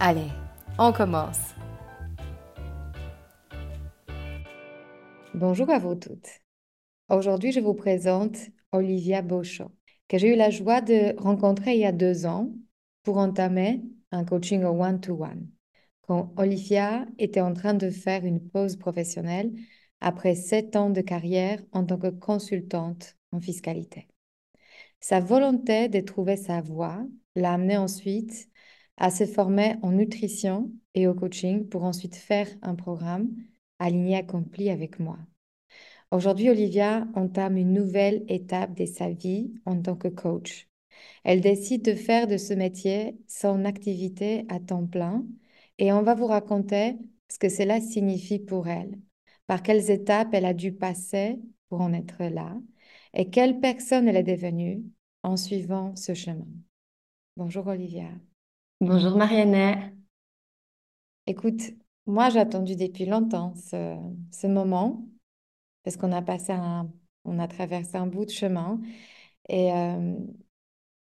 Allez, on commence. Bonjour à vous toutes. Aujourd'hui, je vous présente Olivia Beauchamp, que j'ai eu la joie de rencontrer il y a deux ans pour entamer un coaching one-to-one, quand Olivia était en train de faire une pause professionnelle après sept ans de carrière en tant que consultante en fiscalité. Sa volonté de trouver sa voie l'a amenée ensuite à se former en nutrition et au coaching pour ensuite faire un programme aligné accompli avec moi. Aujourd'hui, Olivia entame une nouvelle étape de sa vie en tant que coach. Elle décide de faire de ce métier son activité à temps plein et on va vous raconter ce que cela signifie pour elle, par quelles étapes elle a dû passer pour en être là et quelle personne elle est devenue en suivant ce chemin. Bonjour Olivia. Bonjour Marianne. Écoute, moi j'ai attendu depuis longtemps ce, moment parce qu'on a passé un, on a traversé un bout de chemin et euh,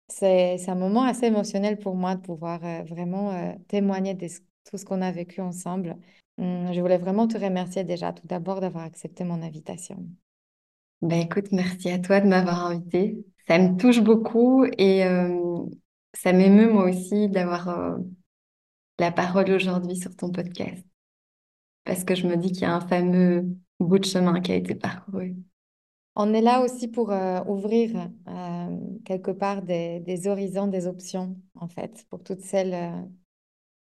c'est un moment assez émotionnel pour moi de pouvoir euh, vraiment euh, témoigner de tout ce qu'on a vécu ensemble. Hum, je voulais vraiment te remercier déjà tout d'abord d'avoir accepté mon invitation. Ben écoute, merci à toi de m'avoir invité. Ça me touche beaucoup et ça m'émeut moi aussi d'avoir euh, la parole aujourd'hui sur ton podcast. Parce que je me dis qu'il y a un fameux bout de chemin qui a été parcouru. On est là aussi pour euh, ouvrir euh, quelque part des, horizons, des options, en fait, pour toutes celles,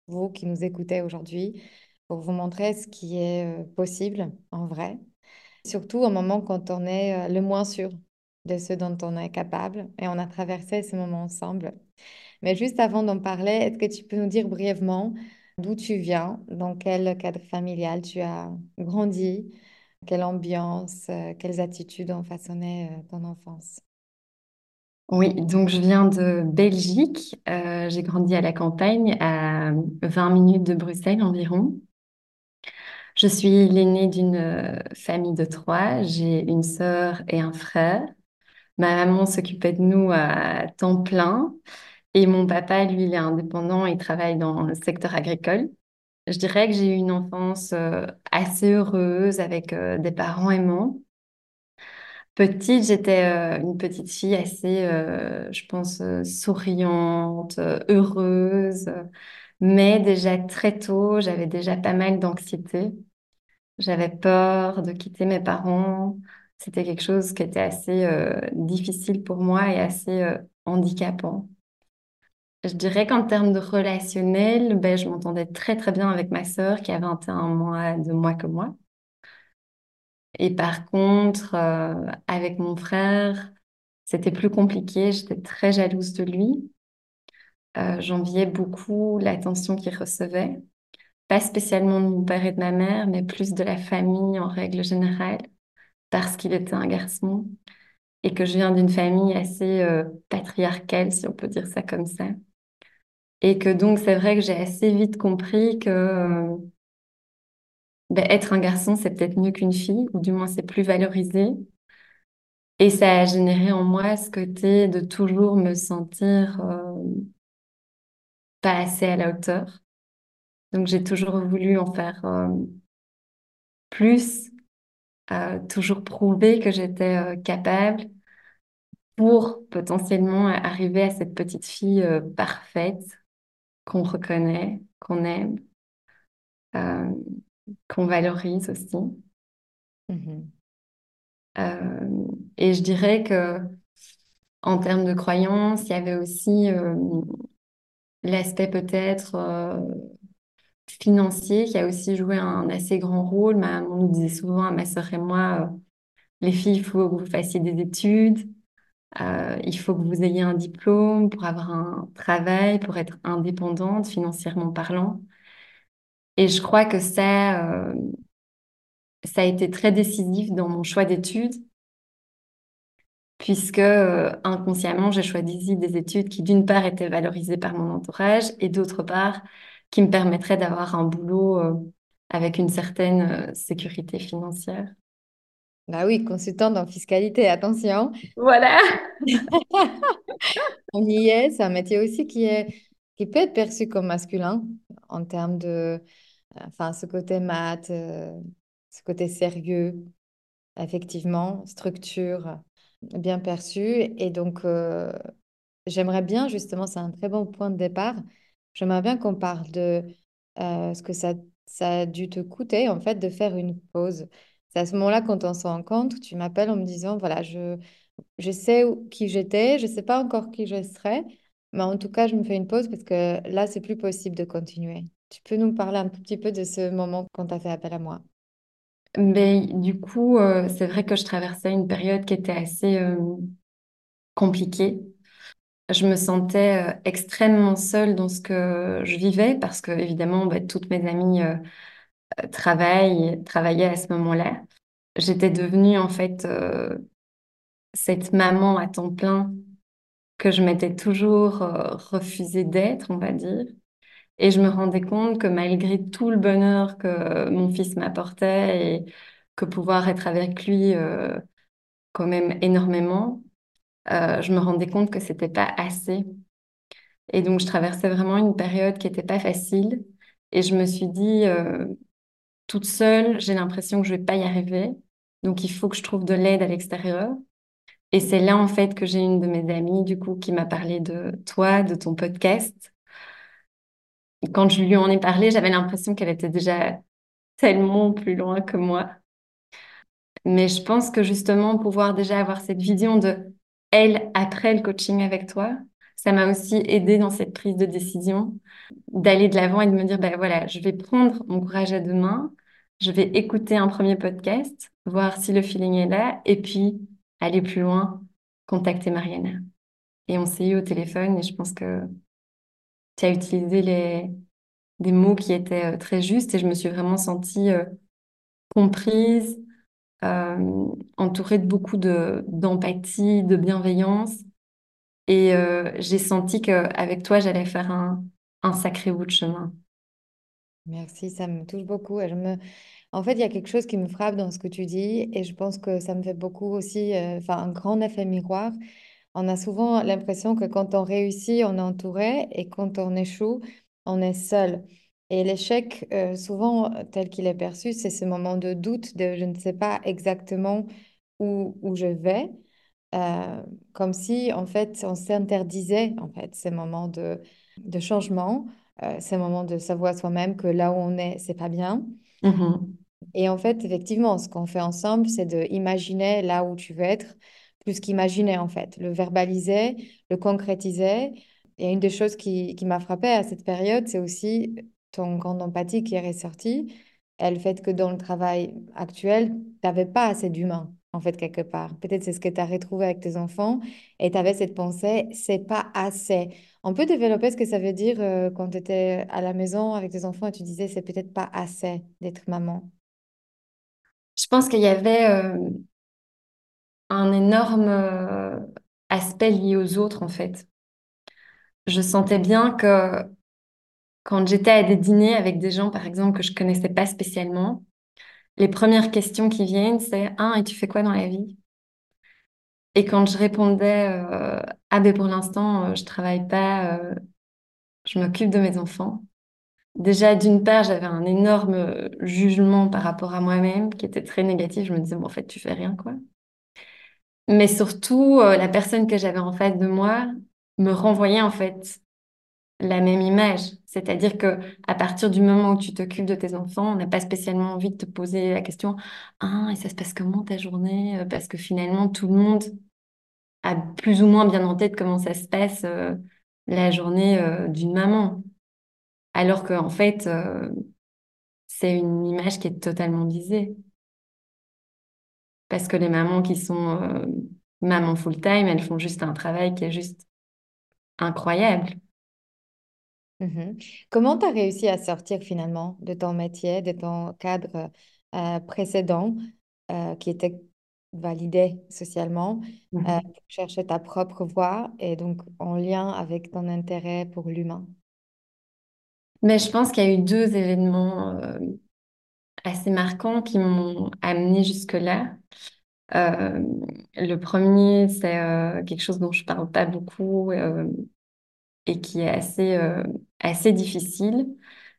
vous qui nous écoutez aujourd'hui, pour vous montrer ce qui est possible en vrai. Surtout au moment quand on est le moins sûr de ce dont on est capable et on a traversé ce moment ensemble. Mais juste avant d'en parler, est-ce que tu peux nous dire brièvement d'où tu viens, dans quel cadre familial tu as grandi, quelle ambiance, euh, quelles attitudes ont façonné euh, ton enfance? Oui, donc je viens de Belgique. Euh, j'ai grandi à la campagne, à 20 minutes de Bruxelles environ. Je suis l'aînée d'une famille de trois. J'ai une sœur et un frère. Ma maman s'occupait de nous à temps plein. Et mon papa, lui, il est indépendant, il travaille dans le secteur agricole. Je dirais que j'ai eu une enfance euh, assez heureuse avec euh, des parents aimants. Petite, j'étais euh, une petite fille assez, je pense, souriante, heureuse. Mais déjà très tôt, j'avais déjà pas mal d'anxiété. J'avais peur de quitter mes parents. C'était quelque chose qui était assez difficile pour moi et assez handicapant. Je dirais qu'en termes de relationnel, ben, je m'entendais très très bien avec ma sœur qui a 21 mois de moins que moi. Et par contre, euh, avec mon frère, c'était plus compliqué. J'étais très jalouse de lui. Euh, j'enviais beaucoup l'attention qu'il recevait. Pas spécialement de mon père et de ma mère, mais plus de la famille en règle générale, parce qu'il était un garçon et que je viens d'une famille assez euh, patriarcale, si on peut dire ça comme ça. Et que donc, c'est vrai que j'ai assez vite compris que euh, ben, être un garçon, c'est peut-être mieux qu'une fille, ou du moins c'est plus valorisé. Et ça a généré en moi ce côté de toujours me sentir euh, pas assez à la hauteur. Donc j'ai toujours voulu en faire plus, toujours prouver que j'étais capable pour potentiellement arriver à cette petite fille parfaite qu'on reconnaît qu'on aime, euh, qu'on valorise aussi. Euh, et je dirais que en termes de croyances, il y avait aussi euh, l'aspect peut-être euh, financier qui a aussi joué un assez grand rôle. Ma maman nous disait souvent à ma sœur et moi, euh, les filles, il faut que vous fassiez des études, euh, il faut que vous ayez un diplôme pour avoir un travail, pour être indépendante financièrement parlant. Et je crois que ça, euh, ça a été très décisif dans mon choix d'études, puisque inconsciemment, j'ai choisi des études qui, d'une part, étaient valorisées par mon entourage et d'autre part, qui me permettraient d'avoir un boulot euh, avec une certaine euh, sécurité financière. Bah oui, consultante en fiscalité, attention. Voilà. On y est, c'est un métier aussi qui est, qui peut être perçu comme masculin en termes de, enfin, ce côté maths, euh, ce côté sérieux, effectivement, structure bien perçue. Et donc, euh, j'aimerais bien, justement, c'est un très bon point de départ, j'aimerais bien qu'on parle de euh, ce que ça, a dû te coûter, en fait, de faire une pause. C'est à ce moment-là, quand on se rencontre, tu m'appelles en me disant, voilà, je, je sais qui j'étais, je ne sais pas encore qui je serai, mais en tout cas, je me fais une pause parce que là, c'est plus possible de continuer. Tu peux nous parler un petit peu de ce moment quand tu as fait appel à moi? Mais du coup, euh, c'est vrai que je traversais une période qui était assez euh, compliquée. Je me sentais euh, extrêmement seule dans ce que je vivais parce que, évidemment, bah, toutes mes amies euh, travaillent, travaillaient à ce moment-là. J'étais devenue, en fait, euh, cette maman à temps plein que je m'étais toujours euh, refusé d'être, on va dire. Et je me rendais compte que malgré tout le bonheur que mon fils m'apportait et que pouvoir être avec lui euh, quand même énormément, euh, je me rendais compte que c'était pas assez. Et donc je traversais vraiment une période qui était pas facile. Et je me suis dit, euh, toute seule, j'ai l'impression que je vais pas y arriver. Donc il faut que je trouve de l'aide à l'extérieur. Et c'est là en fait que j'ai une de mes amies du coup qui m'a parlé de toi, de ton podcast. Quand je lui en ai parlé, j'avais l'impression qu'elle était déjà tellement plus loin que moi. Mais je pense que justement, pouvoir déjà avoir cette vision de elle après le coaching avec toi, ça m'a aussi aidé dans cette prise de décision, d'aller de l'avant et de me dire, ben voilà, je vais prendre mon courage à deux mains, je vais écouter un premier podcast, voir si le feeling est là, et puis aller plus loin, contacter Mariana. Et on s'est eu au téléphone et je pense que tu as utilisé les, des mots qui étaient euh, très justes et je me suis vraiment sentie euh, comprise, euh, entourée de beaucoup de d'empathie, de bienveillance. Et euh, j'ai senti qu'avec toi, j'allais faire un, sacré bout de chemin. Merci, ça me touche beaucoup. Je me... En fait, il y a quelque chose qui me frappe dans ce que tu dis et je pense que ça me fait beaucoup aussi, euh, enfin, un grand effet miroir. On a souvent l'impression que quand on réussit, on est entouré et quand on échoue, on est seul. Et l'échec, euh, souvent, euh, tel qu'il est perçu, c'est ce moment de doute, de je ne sais pas exactement où, où je vais, Euh, comme si, en fait, on s'interdisait, en fait, ces moments de, de changement, euh, ces moments de savoir soi-même que là où on est, c'est pas bien. Mhm. Et en fait, effectivement, ce qu'on fait ensemble, c'est de imaginer là où tu veux être, plus qu'imaginer en fait, le verbaliser, le concrétiser. Et une des choses qui, qui m'a frappée à cette période, c'est aussi ton grande empathie qui est ressortie, et le fait que dans le travail actuel, tu n'avais pas assez d'humain, en fait, quelque part. Peut-être c'est ce que tu as retrouvé avec tes enfants, et tu avais cette pensée, c'est pas assez. On peut développer ce que ça veut dire euh, quand tu étais à la maison avec tes enfants et tu disais, c'est peut-être pas assez d'être maman? Je pense qu'il y avait euh, un énorme euh, aspect lié aux autres, en fait. Je sentais bien que quand j'étais à des dîners avec des gens, par exemple, que je connaissais pas spécialement, les premières questions qui viennent, c'est Ah, et tu fais quoi dans la vie? Et quand je répondais euh, Ah, ben pour l'instant, euh, je travaille pas, euh, je m'occupe de mes enfants. Déjà, d'une part, j'avais un énorme jugement par rapport à moi-même qui était très négatif. Je me disais, bon, en fait, tu fais rien, quoi. Mais surtout, la personne que j'avais en face de moi me renvoyait, en fait, la même image. C'est-à-dire que à partir du moment où tu t'occupes de tes enfants, on n'a pas spécialement envie de te poser la question, ah, et ça se passe comment ta journée? Euh, Parce que finalement, tout le monde a plus ou moins bien en tête comment ça se passe euh, la journée euh, d'une maman. Alors qu'en fait, c'est une image qui est totalement biaisée. Parce que les mamans qui sont mamans full-time, elles font juste un travail qui est juste incroyable. Mhm. Comment tu as réussi à sortir finalement de ton métier, de ton cadre euh, précédent euh, qui était validé socialement, euh, Mhm. pour chercher ta propre voie et donc en lien avec ton intérêt pour l'humain? Mais je pense qu'il y a eu deux événements euh, assez marquants qui m'ont amenée jusque-là. Euh, le premier, c'est euh, quelque chose dont je parle pas beaucoup euh, et qui est assez, euh, assez difficile.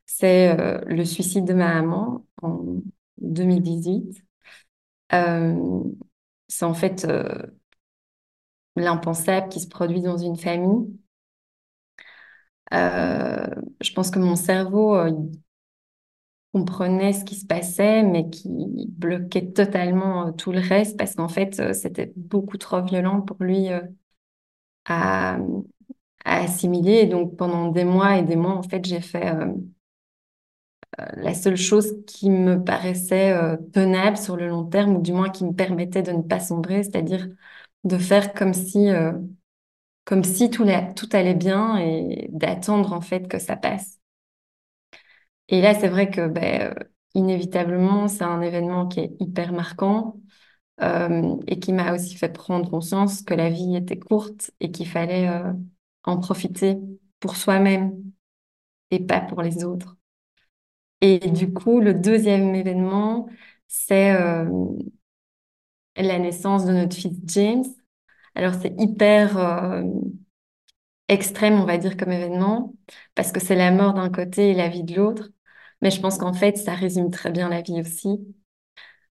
C'est euh, le suicide de ma maman en 2018. Euh, c'est en fait euh, l'impensable qui se produit dans une famille. Je pense que mon cerveau comprenait ce qui se passait, mais qui bloquait totalement tout le reste parce qu'en fait, c'était beaucoup trop violent pour lui à, à assimiler. Et donc, pendant des mois et des mois, en fait, j'ai fait euh, la seule chose qui me paraissait euh, tenable sur le long terme, ou du moins qui me permettait de ne pas sombrer, c'est-à-dire de faire comme si, euh, comme si tout, la- tout allait bien et d'attendre en fait que ça passe. Et là, c'est vrai que ben, euh, inévitablement, c'est un événement qui est hyper marquant euh, et qui m'a aussi fait prendre conscience que la vie était courte et qu'il fallait euh, en profiter pour soi-même et pas pour les autres. Et du coup, le deuxième événement, c'est euh, la naissance de notre fils James. Alors, c'est hyper euh, extrême, on va dire, comme événement, parce que c'est la mort d'un côté et la vie de l'autre. Mais je pense qu'en fait, ça résume très bien la vie aussi.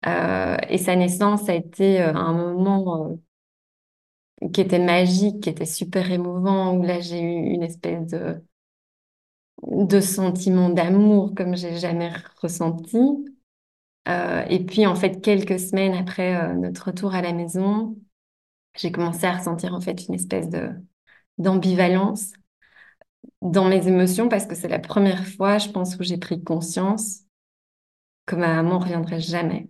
Euh, et sa naissance a été un moment qui était magique, qui était super émouvant, où là, j'ai eu une espèce de, de sentiment d'amour comme j'ai jamais ressenti. Euh, et puis, en fait, quelques semaines après euh, notre retour à la maison, j'ai commencé à ressentir en fait une espèce de d'ambivalence dans mes émotions parce que c'est la première fois, je pense, où j'ai pris conscience que ma maman reviendrait jamais.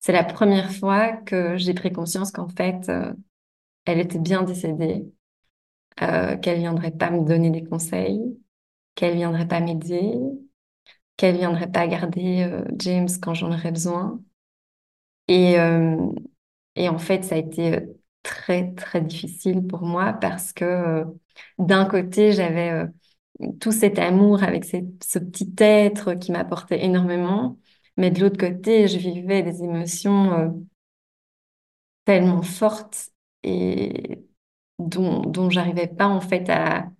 C'est la première fois que j'ai pris conscience qu'en fait, euh, elle était bien décédée, euh, qu'elle viendrait pas me donner des conseils, qu'elle viendrait pas m'aider, qu'elle viendrait pas garder euh, James quand j'en aurais besoin. Et, euh, Et en fait, ça a été très, très difficile pour moi parce que d'un côté, j'avais tout cet amour avec ce petit être qui m'apportait énormément, mais de l'autre côté, je vivais des émotions euh, tellement fortes et dont, dont j'arrivais pas en fait à,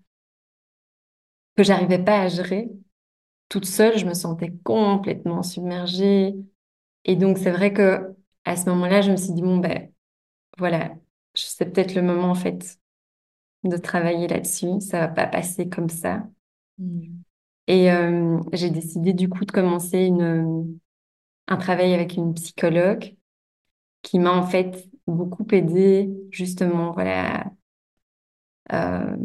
que j'arrivais pas à gérer. Toute seule, je me sentais complètement submergée. Et donc, c'est vrai que à ce moment-là, je me suis dit, bon, ben, voilà, c'est peut-être le moment en fait de travailler là-dessus. Ça va pas passer comme ça. Mm. Et euh, j'ai décidé du coup de commencer une, un travail avec une psychologue qui m'a en fait beaucoup aidée justement, voilà. Euh,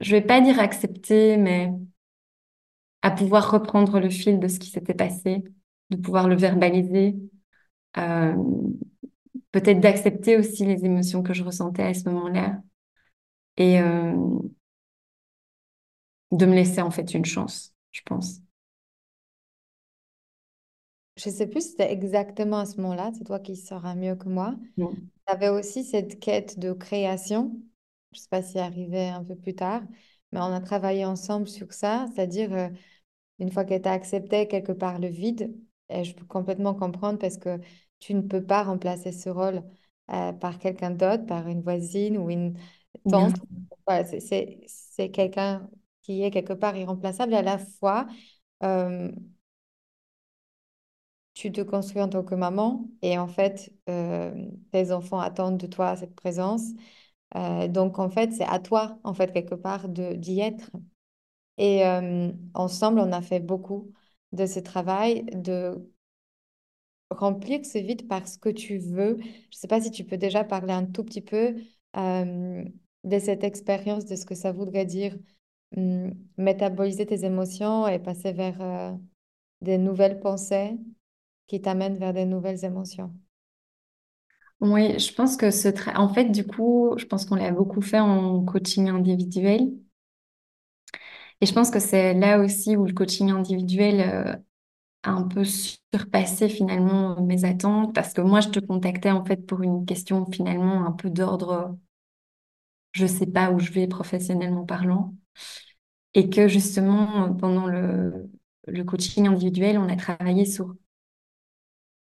je vais pas dire accepter, mais à pouvoir reprendre le fil de ce qui s'était passé, de pouvoir le verbaliser, euh, peut-être d'accepter aussi les émotions que je ressentais à ce moment-là et euh, de me laisser en fait une chance, je pense. Je sais plus si c'était exactement à ce moment-là, c'est toi qui sauras mieux que moi. Mm. Tu avais aussi cette quête de création. Je sais pas si arrivait un peu plus tard, mais on a travaillé ensemble sur ça, c'est-à-dire euh, une fois que tu as accepté quelque part le vide, et je peux complètement comprendre parce que tu ne peux pas remplacer ce rôle euh, par quelqu'un d'autre, par une voisine ou une tante. Voilà, c'est quelqu'un qui est quelque part irremplaçable à la fois. euh, tu te construis en tant que maman et en fait, euh, tes enfants attendent de toi cette présence. Euh, donc, en fait, c'est à toi, en fait, quelque part, d'y être. Et euh, ensemble, on a fait beaucoup de ce travail de remplir ce vide par ce que tu veux. Je ne sais pas si tu peux déjà parler un tout petit peu de cette expérience, de ce que ça voudrait dire hum, métaboliser tes émotions et passer vers des nouvelles pensées qui t'amènent vers des nouvelles émotions. Oui, je pense que ce tra... En fait, du coup, je pense qu'on l'a beaucoup fait en coaching individuel. Et je pense que c'est là aussi où le coaching individuel euh, a un peu surpassé finalement mes attentes parce que moi, je te contactais en fait pour une question finalement un peu d'ordre, je sais pas où je vais professionnellement parlant. Et que justement, pendant le, le coaching individuel, on a travaillé sur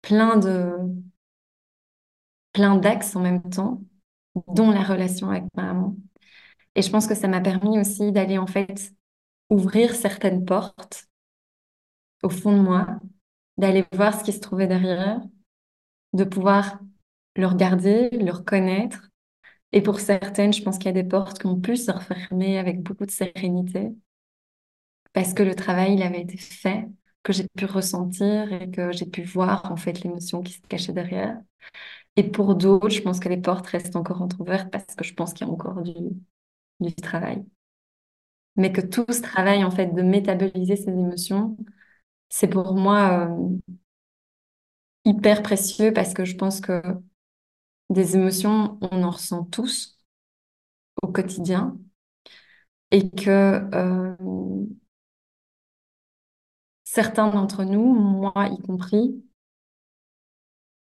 plein de, plein d'axes en même temps, dont la relation avec ma maman. Et je pense que ça m'a permis aussi d'aller en fait ouvrir certaines portes au fond de moi, d'aller voir ce qui se trouvait derrière, de pouvoir le regarder, le reconnaître. Et pour certaines, je pense qu'il y a des portes qui ont pu se refermer avec beaucoup de sérénité parce que le travail, il avait été fait, que j'ai pu ressentir et que j'ai pu voir en fait l'émotion qui se cachait derrière. Et pour d'autres, je pense que les portes restent encore entrouvertes parce que je pense qu'il y a encore du, du travail. Mais que tout ce travail en fait de métaboliser ces émotions, c'est pour moi euh, hyper précieux parce que je pense que des émotions, on en ressent tous au quotidien et que euh, certains d'entre nous, moi y compris,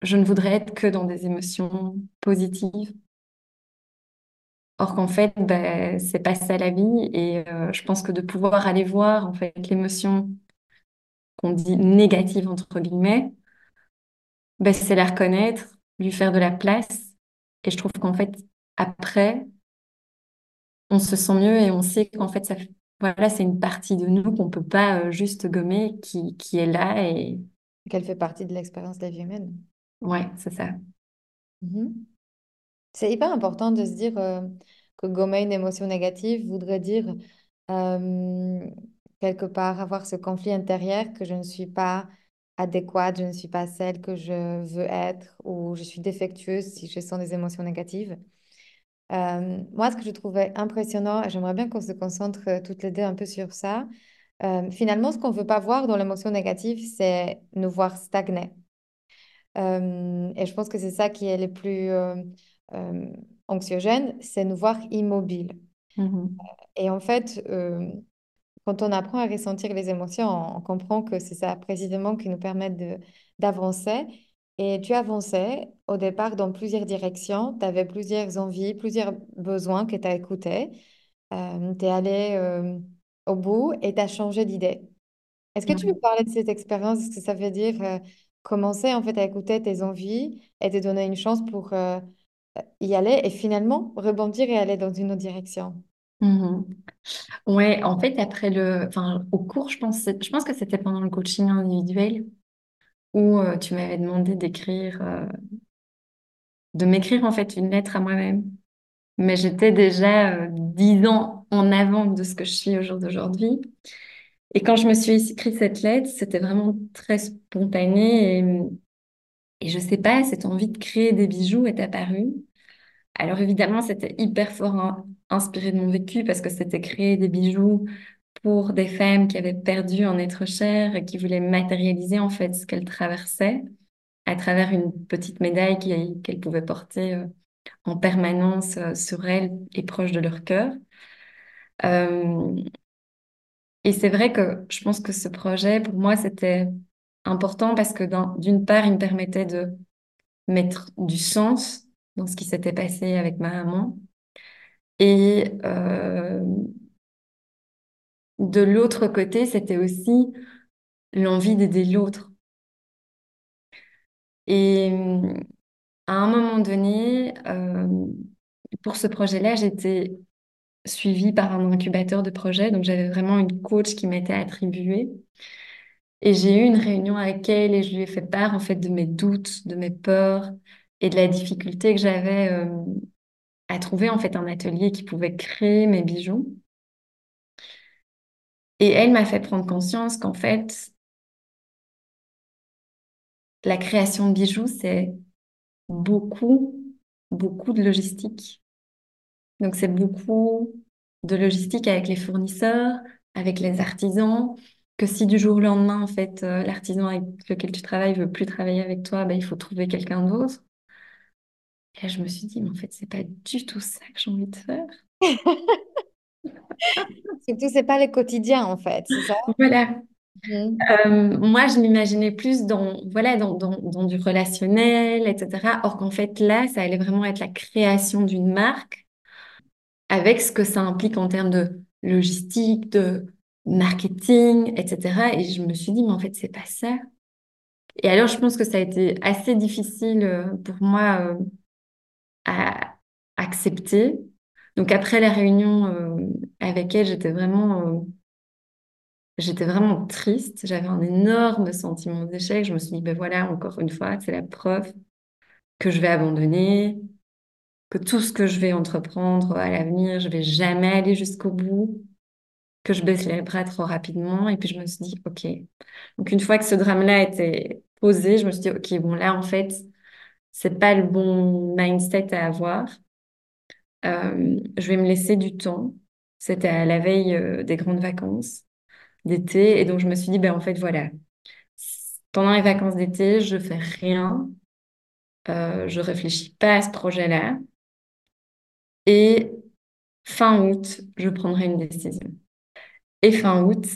je ne voudrais être que dans des émotions positives. Or qu'en fait, ben, c'est pas ça la vie et euh, je pense que de pouvoir aller voir en fait l'émotion qu'on dit négative entre guillemets, ben, c'est la reconnaître, lui faire de la place. Et je trouve qu'en fait, après, on se sent mieux et on sait qu'en fait, ça, voilà, c'est une partie de nous qu'on peut pas euh, juste gommer, qui, qui est là et Qu'elle fait partie de l'expérience de la vie humaine. ouais, c'est ça. Mhm. C'est hyper important de se dire euh, que gommer une émotion négative voudrait dire euh, quelque part avoir ce conflit intérieur que je ne suis pas adéquate, je ne suis pas celle que je veux être ou je suis défectueuse si je sens des émotions négatives. Euh, moi, ce que je trouvais impressionnant, et j'aimerais bien qu'on se concentre euh, toutes les deux un peu sur ça, euh, finalement, ce qu'on ne veut pas voir dans l'émotion négative, c'est nous voir stagner. Et je pense que c'est ça qui est le plus anxiogène, c'est nous voir immobiles. Mhm. Et en fait, quand on apprend à ressentir les émotions, on, on comprend que c'est ça précisément qui nous permet d'avancer. Et tu avançais au départ dans plusieurs directions, tu avais plusieurs envies, plusieurs besoins que tu as écoutés. tu es allé euh, au bout et tu as changé d'idée. Est-ce que tu peux parler de cette expérience? Ce que ça veut dire euh, commencer en fait à écouter tes envies et te donner une chance pour euh, y aller et finalement rebondir et aller dans une autre direction? Mhm. Ouais, en fait, après le, enfin, au cours, je pense, je pense que c'était pendant le coaching individuel où euh, tu m'avais demandé d'écrire, euh, de m'écrire en fait une lettre à moi-même. Mais j'étais déjà euh, dix ans en avant de ce que je suis au jour d'aujourd'hui. Et quand je me suis écrit cette lettre, c'était vraiment très spontané et, et je sais pas, cette envie de créer des bijoux est apparue. Alors évidemment, c'était hyper fort inspiré de mon vécu parce que c'était créer des bijoux pour des femmes qui avaient perdu un être cher et qui voulaient matérialiser en fait ce qu'elles traversaient à travers une petite médaille qu'elles pouvaient porter euh, en permanence euh, sur elles et proche de leur cœur. Euh, et c'est vrai que je pense que ce projet, pour moi, c'était important parce que d'un- d'une part, il me permettait de mettre du sens dans ce qui s'était passé avec ma maman. Et de l'autre côté, c'était aussi l'envie d'aider l'autre. Et à un moment donné, euh, pour ce projet-là, j'étais suivie par un incubateur de projet, donc j'avais vraiment une coach qui m'était attribuée. Et j'ai eu une réunion avec elle et je lui ai fait part en fait de mes doutes, de mes peurs et de la difficulté que j'avais euh, à trouver en fait un atelier qui pouvait créer mes bijoux. Et elle m'a fait prendre conscience qu'en fait, la création de bijoux, c'est beaucoup, beaucoup de logistique. Donc, c'est beaucoup de logistique avec les fournisseurs, avec les artisans, que si du jour au lendemain, en fait, euh, l'artisan avec lequel tu travailles veut plus travailler avec toi, ben, il faut trouver quelqu'un d'autre. Et là, je me suis dit, mais en fait, c'est pas du tout ça que j'ai envie de faire. Surtout, c'est pas le quotidien, en fait, c'est ça? Voilà. Mhm. Euh, moi, je m'imaginais plus dans, voilà, dans, dans, dans du relationnel, etc. Or qu'en fait, là, ça allait vraiment être la création d'une marque avec ce que ça implique en termes de logistique, de marketing, etc. Et je me suis dit, mais en fait, c'est pas ça. Et alors, je pense que ça a été assez difficile euh, pour moi euh, à accepter. Donc, après la réunion euh, avec elle, j'étais vraiment, j'étais vraiment triste. J'avais un énorme sentiment d'échec. Je me suis dit, ben voilà, encore une fois, c'est la preuve que je vais abandonner, que tout ce que je vais entreprendre à l'avenir, je vais jamais aller jusqu'au bout, que je baisse les bras trop rapidement. Et puis je me suis dit, OK. Donc une fois que ce drame-là était posé, je me suis dit, OK, bon là, en fait, c'est pas le bon mindset à avoir. Euh, je vais me laisser du temps. C'était à la veille euh, des grandes vacances d'été. Et donc je me suis dit, ben en fait, voilà. Pendant les vacances d'été, je fais rien. Euh, je réfléchis pas à ce projet-là. Et fin août, je prendrai une décision. Et fin août,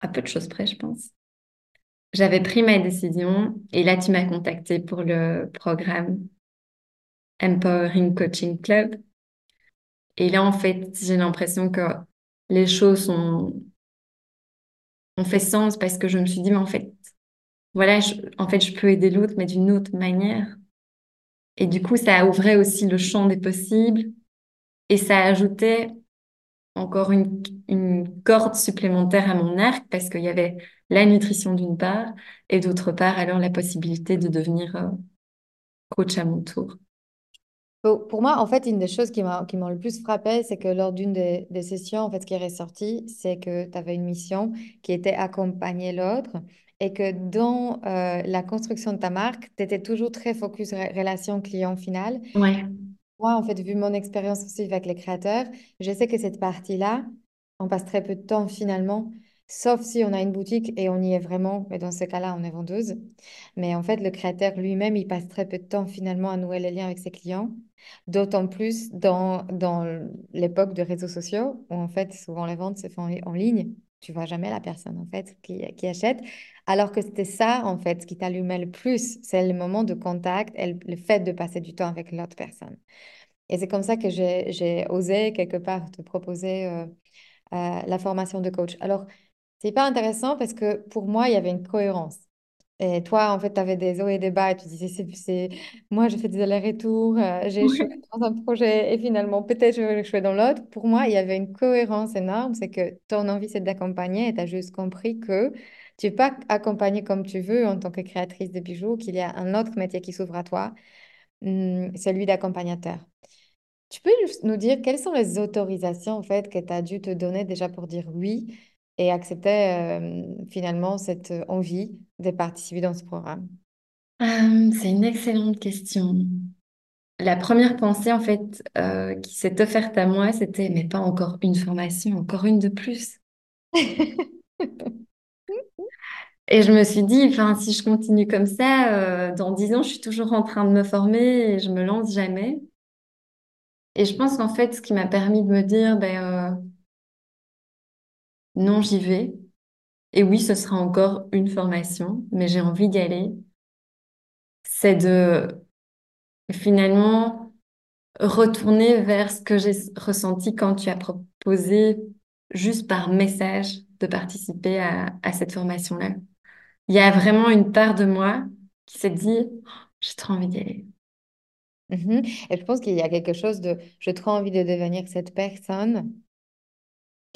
à peu de choses près, je pense, j'avais pris ma décision et là, tu m'as contacté pour le programme Empowering Coaching Club. Et là, en fait, j'ai l'impression que les choses ont, fait sens parce que je me suis dit, mais en fait, voilà, en fait, je peux aider l'autre, mais d'une autre manière. Et du coup, ça ouvrait aussi le champ des possibles et ça ajoutait encore une, une corde supplémentaire à mon arc parce qu'il y avait la nutrition d'une part et d'autre part, alors la possibilité de devenir euh, coach à mon tour. Pour moi, en fait, une des choses qui m'a qui m'a le plus frappé, c'est que lors d'une des, des, sessions, en fait, ce qui est ressorti, c'est que tu avais une mission qui était accompagner l'autre et que dans euh, la construction de ta marque, tu étais toujours très focus relation client final. Ouais. Moi, en fait, vu mon expérience aussi avec les créateurs, je sais que cette partie-là, on passe très peu de temps finalement, sauf si on a une boutique et on y est vraiment, mais dans ce cas-là, on est vendeuse. Mais en fait, le créateur lui-même, il passe très peu de temps finalement à nouer les liens avec ses clients, d'autant plus dans, dans l'époque de réseaux sociaux, où en fait, souvent les ventes se font en ligne tu vois jamais la personne en fait qui, achète. Alors que c'était ça en fait qui t'allumait le plus, c'est le moment de contact et le, fait de passer du temps avec l'autre personne. Et c'est comme ça que j'ai osé quelque part te proposer euh, euh, la formation de coach. Alors, c'est pas intéressant parce que pour moi, il y avait une cohérence. Et toi, en fait, tu avais des hauts et des bas et tu disais, c'est, moi, je fais des allers-retours, euh, j'ai échoué dans un projet et finalement, peut-être je vais échouer dans l'autre. Pour moi, il y avait une cohérence énorme, c'est que ton envie, c'est d'accompagner et tu as juste compris que tu ne peux pas accompagner comme tu veux en tant que créatrice de bijoux, qu'il y a un autre métier qui s'ouvre à toi, hum, celui d'accompagnateur. Tu peux nous dire quelles sont les autorisations en fait que tu as dû te donner déjà pour dire oui et accepter euh, finalement cette envie de participer dans ce programme euh, C'est une excellente question. La première pensée en fait euh, qui s'est offerte à moi, c'était mais pas encore une formation, encore une de plus. Et je me suis dit, enfin, si je continue comme ça, dans dix ans, je suis toujours en train de me former et je me lance jamais. Et je pense qu'en fait, ce qui m'a permis de me dire, ben, non, j'y vais. Et oui, ce sera encore une formation, mais j'ai envie d'y aller. C'est de finalement retourner vers ce que j'ai ressenti quand tu as proposé juste par message de participer à, cette formation-là. Il y a vraiment une part de moi qui s'est dit, oh, j'ai trop envie d'y aller. Mhm. Et je pense qu'il y a quelque chose de, j'ai trop envie de devenir cette personne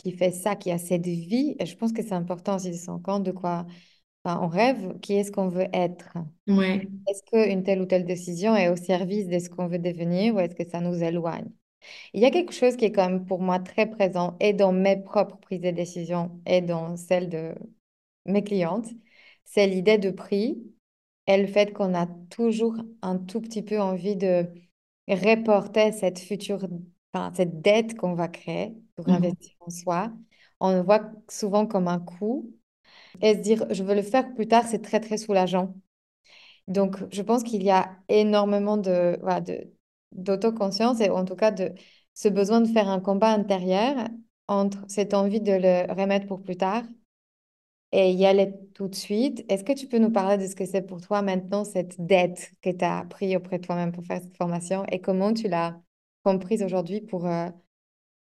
qui fait ça, qui a cette vie. Et je pense que c'est important aussi de se rendre compte de quoi enfin, on rêve qui est-ce qu'on veut être? Ouais. Est-ce qu'une telle ou telle décision est au service de ce qu'on veut devenir ou est-ce que ça nous éloigne? Il y a quelque chose qui est quand même pour moi très présent et dans mes propres prises de décision et dans celles de mes clientes, c'est l'idée de prix et le fait qu'on a toujours un tout petit peu envie de reporter cette future, enfin, cette dette qu'on va créer pour Mhm. investir en soi. On le voit souvent comme un coût et se dire je veux le faire plus tard, c'est très très soulageant. Donc, je pense qu'il y a énormément de, voilà, de, d'autoconscience et en tout cas de ce besoin de faire un combat intérieur entre cette envie de le remettre pour plus tard et y aller tout de suite. Est-ce que tu peux nous parler de ce que c'est pour toi maintenant, cette dette que tu as pris auprès de toi-même pour faire cette formation et comment tu l'as comprise aujourd'hui pour, euh,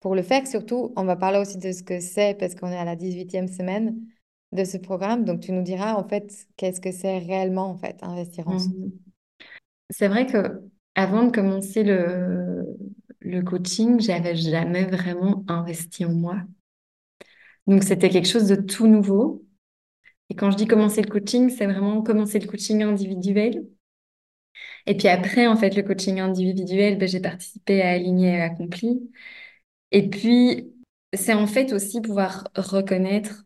pour le faire? Surtout, on va parler aussi de ce que c'est parce qu'on est à la 18e semaine de ce programme. Donc, tu nous diras en fait qu'est-ce que c'est réellement en fait, investir en soi. Mhm. C'est vrai que avant de commencer le, le coaching, j'avais jamais vraiment investi en moi. Donc c'était quelque chose de tout nouveau. Et quand je dis commencer le coaching, c'est vraiment commencer le coaching individuel. Et puis après, en fait, le coaching individuel, ben, j'ai participé à Aligné et Accompli. Et puis, c'est en fait aussi pouvoir reconnaître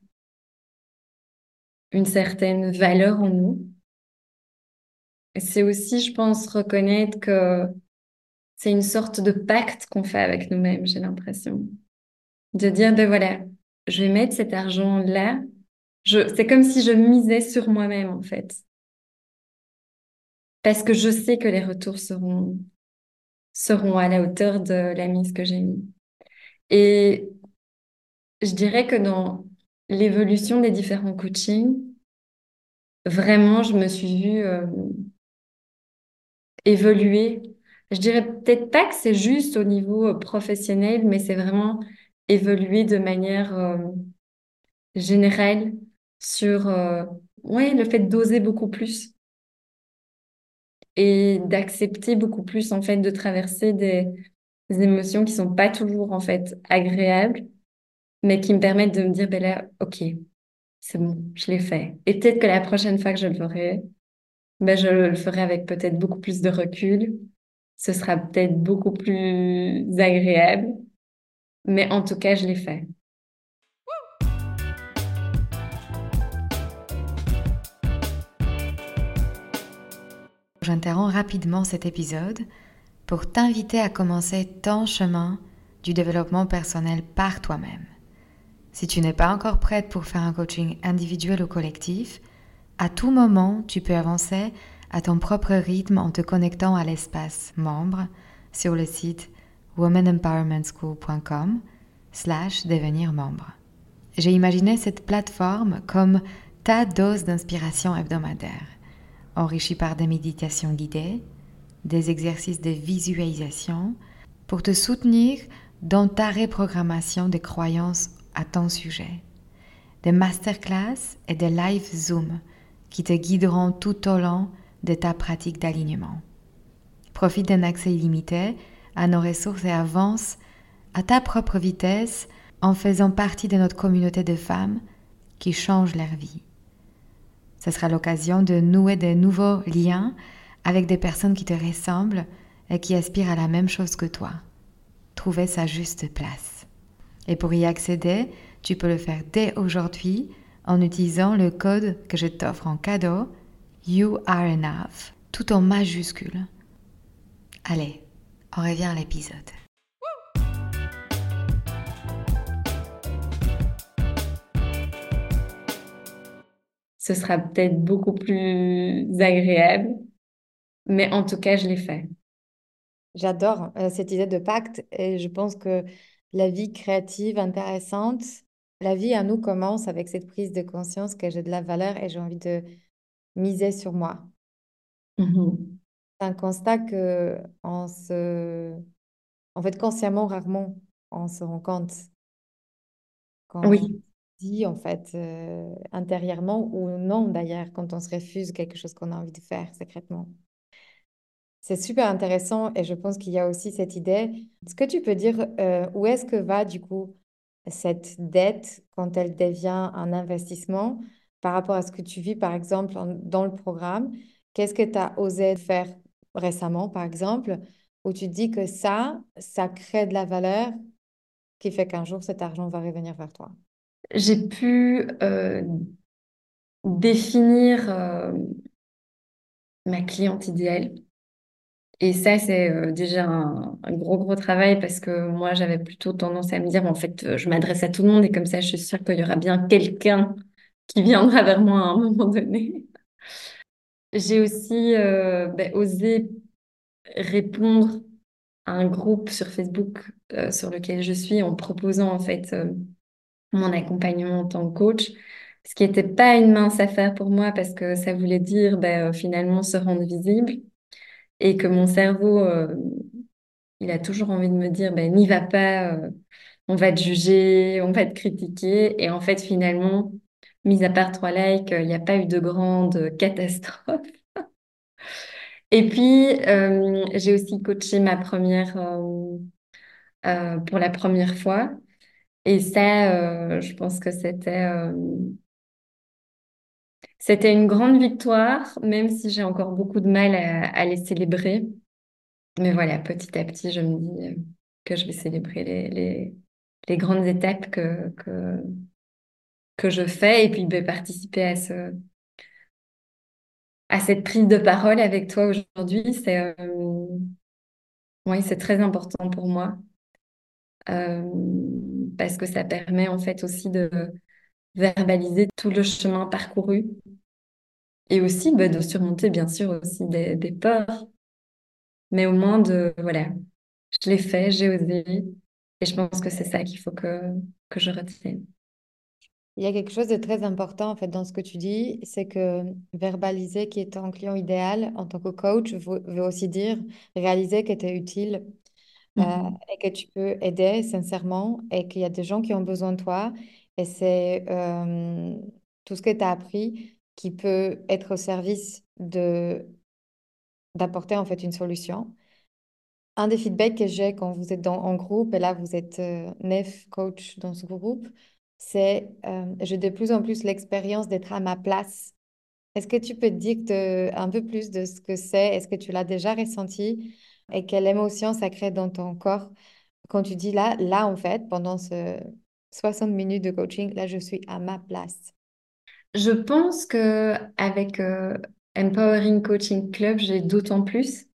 une certaine valeur en nous. C'est aussi, je pense, reconnaître que c'est une sorte de pacte qu'on fait avec nous-mêmes, j'ai l'impression. De dire, ben voilà, je vais mettre cet argent-là. C'est comme si je misais sur moi-même, en fait. Parce que je sais que les retours seront, seront à la hauteur de la mise que j'ai mise. Et je dirais que dans l'évolution des différents coachings, vraiment, je me suis vue euh, évoluer. Je dirais peut-être pas que c'est juste au niveau euh, professionnel, mais c'est vraiment évoluer de manière euh, générale sur ouais, le fait d'oser beaucoup plus et d'accepter beaucoup plus en fait de traverser des, des émotions qui sont pas toujours en fait agréables, mais qui me permettent de me dire ben là, ok, c'est bon, je l'ai fait. Et peut-être que la prochaine fois que je le ferai, ben je le ferai avec peut-être beaucoup plus de recul. Ce sera peut-être beaucoup plus agréable, mais en tout cas, je l'ai fait. J'interromps rapidement cet épisode pour t'inviter à commencer ton chemin du développement personnel par toi-même. Si tu n'es pas encore prête pour faire un coaching individuel ou collectif, à tout moment, tu peux avancer à ton propre rythme en te connectant à l'espace membre sur le site womanempowermentschool.com slash devenir membre. J'ai imaginé cette plateforme comme ta dose d'inspiration hebdomadaire, enrichie par des méditations guidées, des exercices de visualisation, pour te soutenir dans ta reprogrammation des croyances à ton sujet, des masterclass et des live Zoom qui te guideront tout au long de ta pratique d'alignement. Profite d'un accès illimité à nos ressources et avance à ta propre vitesse en faisant partie de notre communauté de femmes qui changent leur vie. Ce sera l'occasion de nouer de nouveaux liens avec des personnes qui te ressemblent et qui aspirent à la même chose que toi. Trouver sa juste place. Et pour y accéder, tu peux le faire dès aujourd'hui en utilisant le code que je t'offre en cadeau, You Are Enough, tout en majuscule. Allez, on revient à l'épisode. Ce sera peut-être beaucoup plus agréable, mais en tout cas, je l'ai fait. J'adore euh, cette idée de pacte et je pense que la vie créative, intéressante, la vie à nous commence avec cette prise de conscience que j'ai de la valeur et j'ai envie de miser sur moi. Mhm. C'est un constat que on se... En fait, consciemment, rarement, on se rend compte quand on Oui, dit, en fait, euh, intérieurement ou non, d'ailleurs, quand on se refuse quelque chose qu'on a envie de faire secrètement. C'est super intéressant et je pense qu'il y a aussi cette idée. Est-ce que tu peux dire euh, où est-ce que va du coup cette dette quand elle devient un investissement? par rapport à ce que tu vis, par exemple, dans le programme, qu'est-ce que tu as osé faire récemment, par exemple, où tu dis que ça, ça crée de la valeur qui fait qu'un jour, cet argent va revenir vers toi? J'ai pu euh, définir euh, ma cliente idéale. Et ça, c'est euh, déjà un, gros, gros travail parce que moi, j'avais plutôt tendance à me dire, en fait, je m'adresse à tout le monde et comme ça, je suis sûre qu'il y aura bien quelqu'un qui viendra vers moi à un moment donné. J'ai aussi ben, osé répondre à un groupe sur Facebook sur lequel je suis en proposant en fait mon accompagnement en tant que coach, ce qui n'était pas une mince affaire pour moi parce que ça voulait dire ben, euh, finalement se rendre visible et que mon cerveau, euh, il a toujours envie de me dire ben, n'y va pas, euh, on va te juger, on va te critiquer. Et en fait, finalement, mis à part trois likes, il n'y a pas eu de grande catastrophe. Et puis, j'ai aussi coaché ma première, pour la première fois. Et ça, euh, je pense que c'était euh, c'était une grande victoire, même si j'ai encore beaucoup de mal à, les célébrer. Mais voilà, petit à petit, je me dis euh, que je vais célébrer les, grandes étapes que, que, je fais et puis ben, participer à ce, à cette prise de parole avec toi aujourd'hui, c'est oui, c'est très important pour moi. Euh, parce que ça permet en fait aussi de verbaliser tout le chemin parcouru et aussi bah, de surmonter bien sûr aussi des, peurs, mais au moins de, voilà, je l'ai fait, j'ai osé et je pense que c'est ça qu'il faut que, que je retienne. Il y a quelque chose de très important en fait dans ce que tu dis, c'est que verbaliser qui est ton client idéal en tant que coach veut, aussi dire réaliser que tu es utile euh, mhm. et que tu peux aider sincèrement et qu'il y a des gens qui ont besoin de toi. Et c'est euh, tout ce que tu as appris qui peut être au service de d'apporter en fait une solution. Un des feedbacks que j'ai quand vous êtes dans, en groupe, et là vous êtes euh, neuf coachs dans ce groupe, c'est j'ai de plus en plus l'expérience d'être à ma place. Est-ce que tu peux te dire un peu plus de ce que c'est? Est-ce que tu l'as déjà ressenti? Et quelle émotion ça crée dans ton corps? Quand tu dis là, là en fait, pendant ce 60 minutes de coaching, là je suis à ma place. Je pense que avec euh, Empowering Coaching Club, j'ai d'autant plus.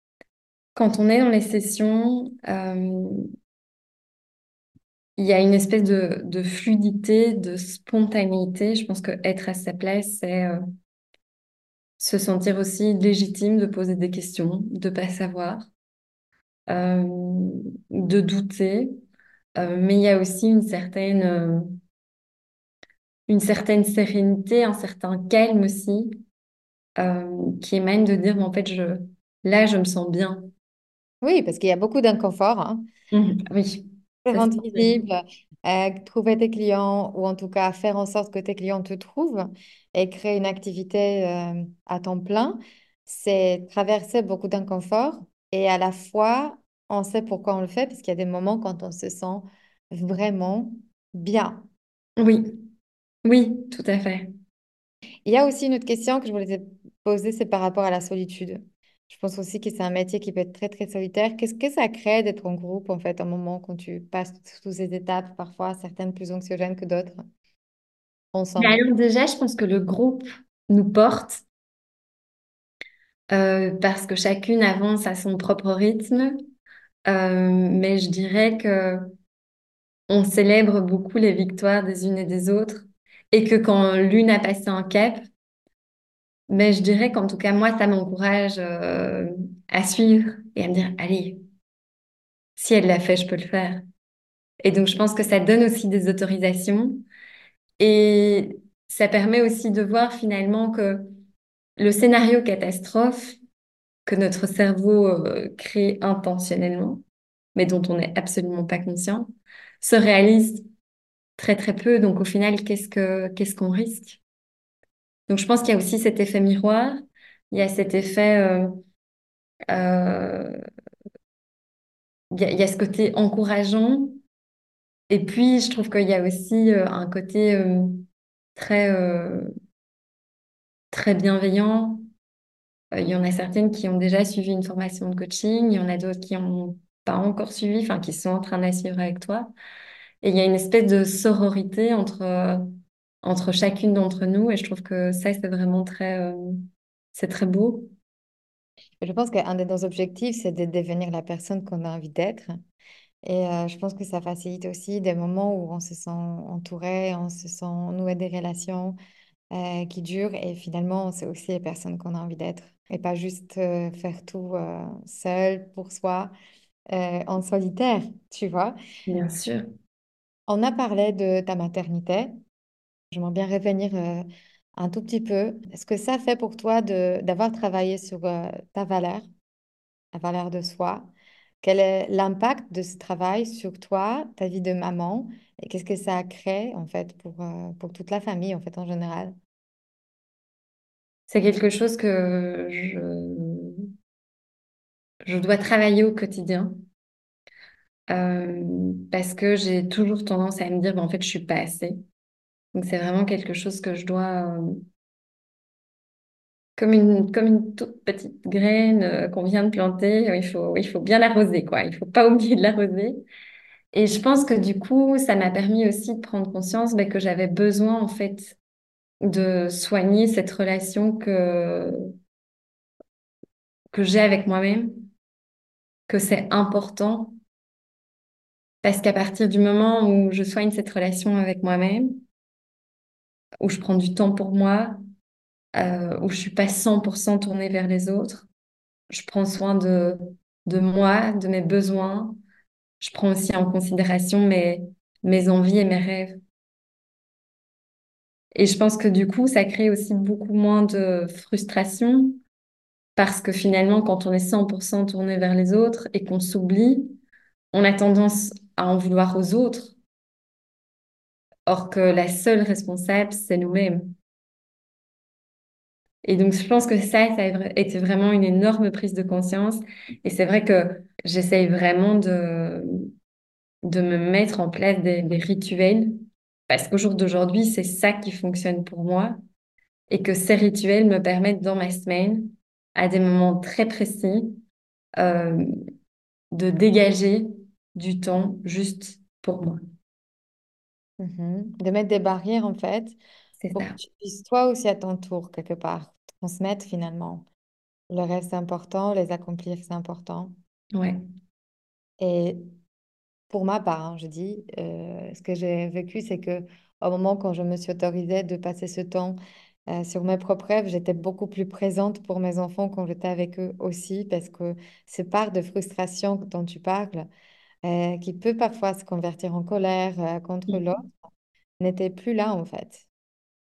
Quand on est dans les sessions, euh, il y a une espèce de, fluidité, de spontanéité. Je pense que être à sa place, c'est euh, se sentir aussi légitime de poser des questions, de pas savoir. De douter, euh, mais il y a aussi une certaine, euh, une certaine sérénité, un certain calme aussi, qui émane de dire, en fait, je, là, je me sens bien. Oui, parce qu'il y a beaucoup d'inconfort. Hein. Mmh, oui. Rendre visible, trouver tes clients ou en tout cas faire en sorte que tes clients te trouvent et créer une activité à temps plein, c'est traverser beaucoup d'inconfort et à la fois, on sait pourquoi on le fait, parce qu'il y a des moments quand on se sent vraiment bien. Oui, oui, tout à fait. Il y a aussi une autre question que je voulais te poser, c'est par rapport à la solitude. Je pense aussi que c'est un métier qui peut être très, très solitaire. Qu'est-ce que ça crée d'être en groupe, en fait, un moment quand tu passes toutes ces étapes, parfois certaines plus anxiogènes que d'autres, ensemble? Alors déjà, je pense que le groupe nous porte euh, parce que chacune avance à son propre rythme. Euh, mais je dirais que on célèbre beaucoup les victoires des unes et des autres et que quand l'une a passé un cap, mais je dirais qu'en tout cas, moi, ça m'encourage euh, à suivre et à me dire, allez, si elle l'a fait, je peux le faire. Et donc, je pense que ça donne aussi des autorisations et ça permet aussi de voir finalement que le scénario catastrophe que notre cerveau euh, crée intentionnellement, mais dont on n'est absolument pas conscient, se réalise très très peu. Donc au final, qu'est-ce que qu'est-ce qu'on risque? Donc je pense qu'il y a aussi cet effet miroir, il y a cet effet, euh, euh, il, y a, ce côté encourageant, et puis je trouve qu'il y a aussi un côté très très bienveillants. Euh, il y en a certaines qui ont déjà suivi une formation de coaching, il y en a d'autres qui n'ont pas encore suivi, enfin qui sont en train de suivre avec toi. Et il y a une espèce de sororité entre, entre chacune d'entre nous et je trouve que ça, c'est vraiment très, euh, très beau. Je pense qu'un de nos objectifs, c'est de devenir la personne qu'on a envie d'être. Et euh, je pense que ça facilite aussi des moments où on se sent entouré, on se sent noué des relations euh, qui durent. Et finalement, c'est aussi les personnes qu'on a envie d'être. Et pas juste euh, faire tout seul, pour soi, en solitaire, tu vois. Bien sûr. On a parlé de ta maternité. J'aimerais bien revenir un tout petit peu. Est-ce que ça fait pour toi d'avoir travaillé sur euh, ta valeur, la valeur de soi? Quel est l'impact de ce travail sur toi, ta vie de maman, et qu'est-ce que ça a créé en fait pour, euh, pour toute la famille en fait en général? C'est quelque chose que je, je dois travailler au quotidien. Euh, parce que j'ai toujours tendance à me dire, bah, en fait, je suis pas assez. Donc c'est vraiment quelque chose que je dois, euh, comme une, comme une toute petite graine euh, qu'on vient de planter, il faut, il faut bien l'arroser, quoi. Il faut pas oublier de l'arroser. Et je pense que du coup, ça m'a permis aussi de prendre conscience bah, que j'avais besoin, en fait, de soigner cette relation que, que j'ai avec moi-même, que c'est important. Parce qu'à partir du moment où je soigne cette relation avec moi-même, où je prends du temps pour moi, euh, où je suis pas 100% tournée vers les autres. Je prends soin de, de moi, de mes besoins. Je prends aussi en considération mes, mes envies et mes rêves. Et je pense que du coup, ça crée aussi beaucoup moins de frustration parce que finalement, quand on est 100% tourné vers les autres et qu'on s'oublie, on a tendance à en vouloir aux autres Or que la seule responsable, c'est nous-mêmes. Et donc, je pense que ça, ça a été vraiment une énorme prise de conscience. Et c'est vrai que j'essaye vraiment de, de me mettre en place des, rituels, parce qu'au jour d'aujourd'hui, c'est ça qui fonctionne pour moi. Et que ces rituels me permettent dans ma semaine, à des moments très précis, euh, de dégager du temps juste pour moi. Mhm. De mettre des barrières, en fait, pour que tu puisses toi aussi à ton tour, quelque part, transmettre finalement. Le reste, c'est important, les accomplir, c'est important. Ouais. Et pour ma part, hein, je dis, euh, ce que j'ai vécu, c'est que au moment quand je me suis autorisée de passer ce temps euh, sur mes propres rêves, j'étais beaucoup plus présente pour mes enfants quand j'étais avec eux aussi, parce que ce part de frustration dont tu parles, euh, qui peut parfois se convertir en colère contre mm. l'autre, n'était plus là en fait.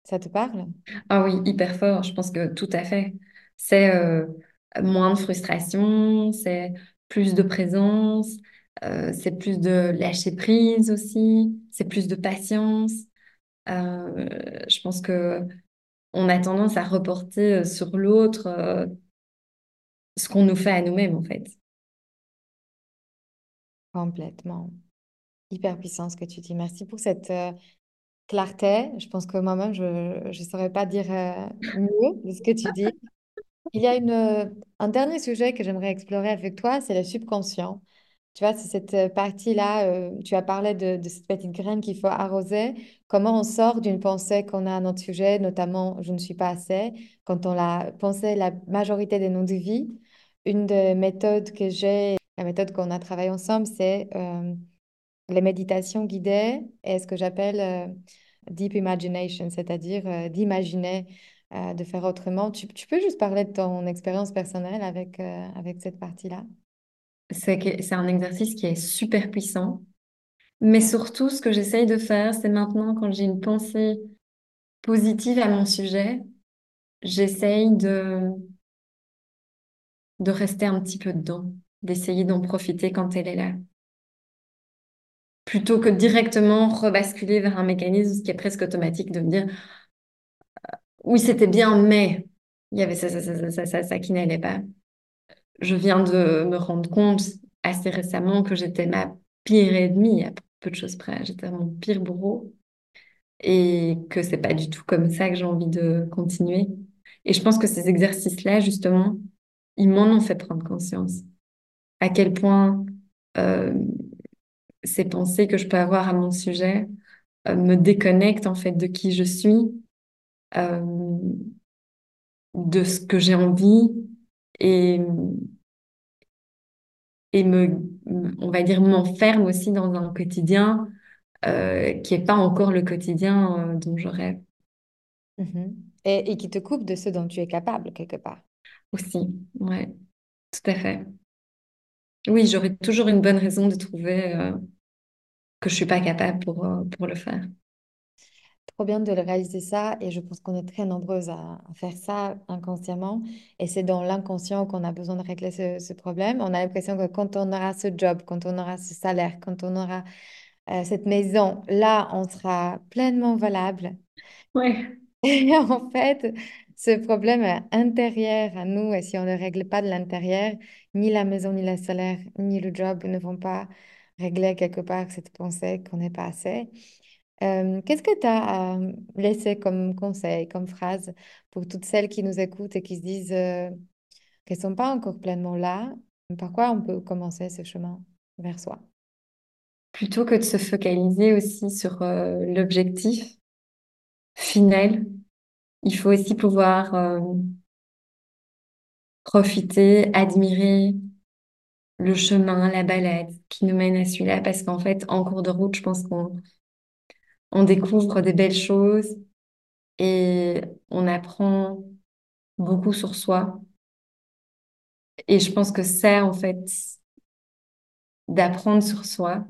Ça te parle? Ah oui, hyper fort, je pense que tout à fait. C'est moins de frustration, c'est plus de présence, c'est plus de lâcher prise aussi, c'est plus de patience. je pense que on a tendance à reporter sur l'autre ce qu'on nous fait à nous-mêmes en fait. Complètement. Hyper puissant ce que tu dis. Merci pour cette euh, clarté. Je pense que moi-même, je ne saurais pas dire euh, mieux de ce que tu dis. Il y a une, euh, un dernier sujet que j'aimerais explorer avec toi, c'est le subconscient. Tu vois, c'est cette partie-là, tu as parlé de, cette petite graine qu'il faut arroser. Comment on sort d'une pensée qu'on a à notre sujet, notamment je ne suis pas assez, quand on l'a pensé la majorité de nos vies. Une des méthodes que j'ai la méthode qu'on a travaillé ensemble, c'est euh, les méditations guidées et ce que j'appelle euh, deep imagination, c'est-à-dire euh, d'imaginer, de faire autrement. Tu, peux juste parler de ton expérience personnelle avec, avec cette partie-là? C'est un exercice qui est super puissant. Mais surtout, ce que j'essaye de faire, c'est maintenant, quand j'ai une pensée positive à mon sujet, j'essaye de, de rester un petit peu dedans d'essayer d'en profiter quand elle est là. Plutôt que directement rebasculer vers un mécanisme qui est presque automatique de me dire euh, oui, c'était bien, mais il y avait ça, ça, ça, ça, ça, ça qui n'allait pas. Je viens de me rendre compte assez récemment que j'étais ma pire ennemie, à peu de choses près. J'étais mon pire bourreau et que c'est pas du tout comme ça que j'ai envie de continuer. Et je pense que ces exercices-là, justement, ils m'en ont fait prendre conscience. À quel point euh, ces pensées que je peux avoir à mon sujet euh, me déconnectent en fait de qui je suis, euh, de ce que j'ai envie et et me, on va dire, m'enferme aussi dans un quotidien qui n'est pas encore le quotidien dont je rêve. Mm-hmm. Et, et, qui te coupe de ce dont tu es capable, quelque part. Aussi, ouais, tout à fait. Oui, j'aurais toujours une bonne raison de trouver euh, que je suis pas capable pour, euh, pour le faire. Trop bien de le réaliser ça et je pense qu'on est très nombreuses à, faire ça inconsciemment et c'est dans l'inconscient qu'on a besoin de régler ce, ce problème. On a l'impression que quand on aura ce job, quand on aura ce salaire, quand on aura euh, cette maison, là, on sera pleinement valable. Ouais. Et en fait, ce problème intérieur à nous, et si on ne règle pas de l'intérieur, ni la maison, ni le salaire, ni le job ne vont pas régler quelque part cette pensée qu'on n'est pas assez. Euh, qu'est-ce que tu as à comme conseil, comme phrase pour toutes celles qui nous écoutent et qui se disent euh, qu'elles ne sont pas encore pleinement là? Par quoi on peut commencer ce chemin vers soi? Plutôt que de se focaliser aussi sur euh, l'objectif final, il faut aussi pouvoir profiter, admirer le chemin, la balade qui nous mène à celui-là, parce qu'en fait, en cours de route, je pense qu'on on découvre des belles choses et on apprend beaucoup sur soi. Et je pense que ça, en fait, d'apprendre sur soi,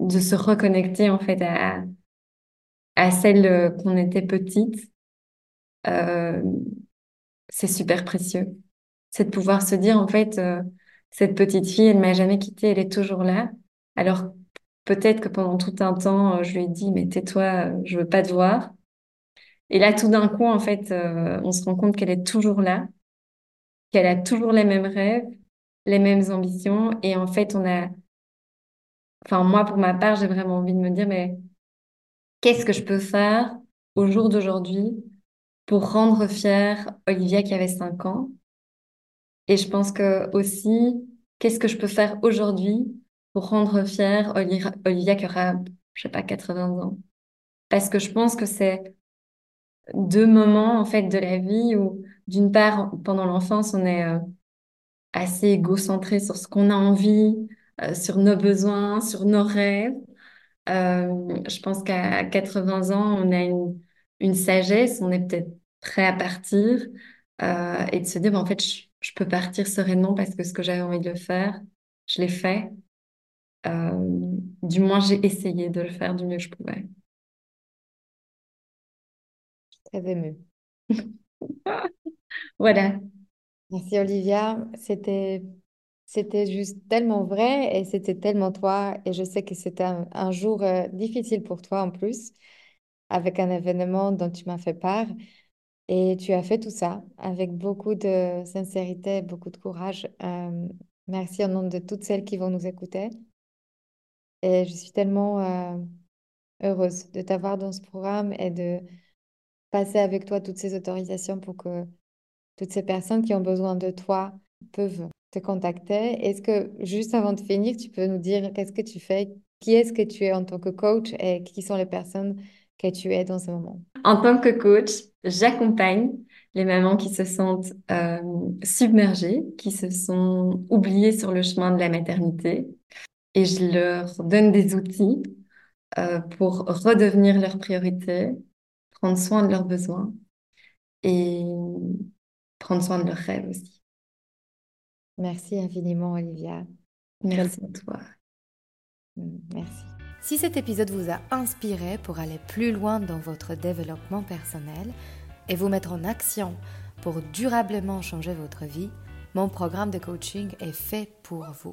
de se reconnecter en fait à, à celle qu'on était petite, euh, c'est super précieux. C'est de pouvoir se dire, en fait, euh, cette petite fille, elle m'a jamais quittée, elle est toujours là. Alors, peut-être que pendant tout un temps, euh, je lui ai dit, mais tais-toi, je veux pas te voir. Et là, tout d'un coup, en fait, on se rend compte qu'elle est toujours là, qu'elle a toujours les mêmes rêves, les mêmes ambitions. Et en fait, on a, enfin, moi, pour ma part, j'ai vraiment envie de me dire, mais qu'est-ce que je peux faire au jour d'aujourd'hui pour rendre fière Olivia qui avait 5 ans? Et je pense que aussi, qu'est-ce que je peux faire aujourd'hui pour rendre fière Olivia qui aura, je sais pas, 80 ans. Parce que je pense que c'est deux moments, en fait, de la vie où, d'une part, pendant l'enfance, on est euh, assez égocentré sur ce qu'on a envie, euh, sur nos besoins, sur nos rêves. Euh, je pense qu'à 80 ans, on a une, une sagesse, on est peut-être prêt à partir euh, et de se dire, bah, en fait, je, peux partir sereinement parce que ce que j'avais envie de faire, je l'ai fait. Euh, du moins, j'ai essayé de le faire du mieux que je pouvais. Très émue. voilà. Merci Olivia. C'était c'était juste tellement vrai et c'était tellement toi. Et je sais que c'était un, jour euh, difficile pour toi en plus, avec un événement dont tu m'as fait part. Et tu as fait tout ça avec beaucoup de sincérité, beaucoup de courage. Euh, merci au nom de toutes celles qui vont nous écouter. Et je suis tellement euh, heureuse de t'avoir dans ce programme et de passer avec toi toutes ces autorisations pour que toutes ces personnes qui ont besoin de toi peuvent te contacter. Est-ce que juste avant de finir, tu peux nous dire qu'est-ce que tu fais, qui est-ce que tu es en tant que coach et qui sont les personnes que tu es dans ce moment? En tant que coach, j'accompagne les mamans qui se sentent euh, submergées, qui se sont oubliées sur le chemin de la maternité. Et je leur donne des outils euh, pour redevenir leur priorité, prendre soin de leurs besoins et prendre soin de leurs rêves aussi. Merci infiniment, Olivia. Merci à toi. Mm, merci. Si cet épisode vous a inspiré pour aller plus loin dans votre développement personnel et vous mettre en action pour durablement changer votre vie, mon programme de coaching est fait pour vous.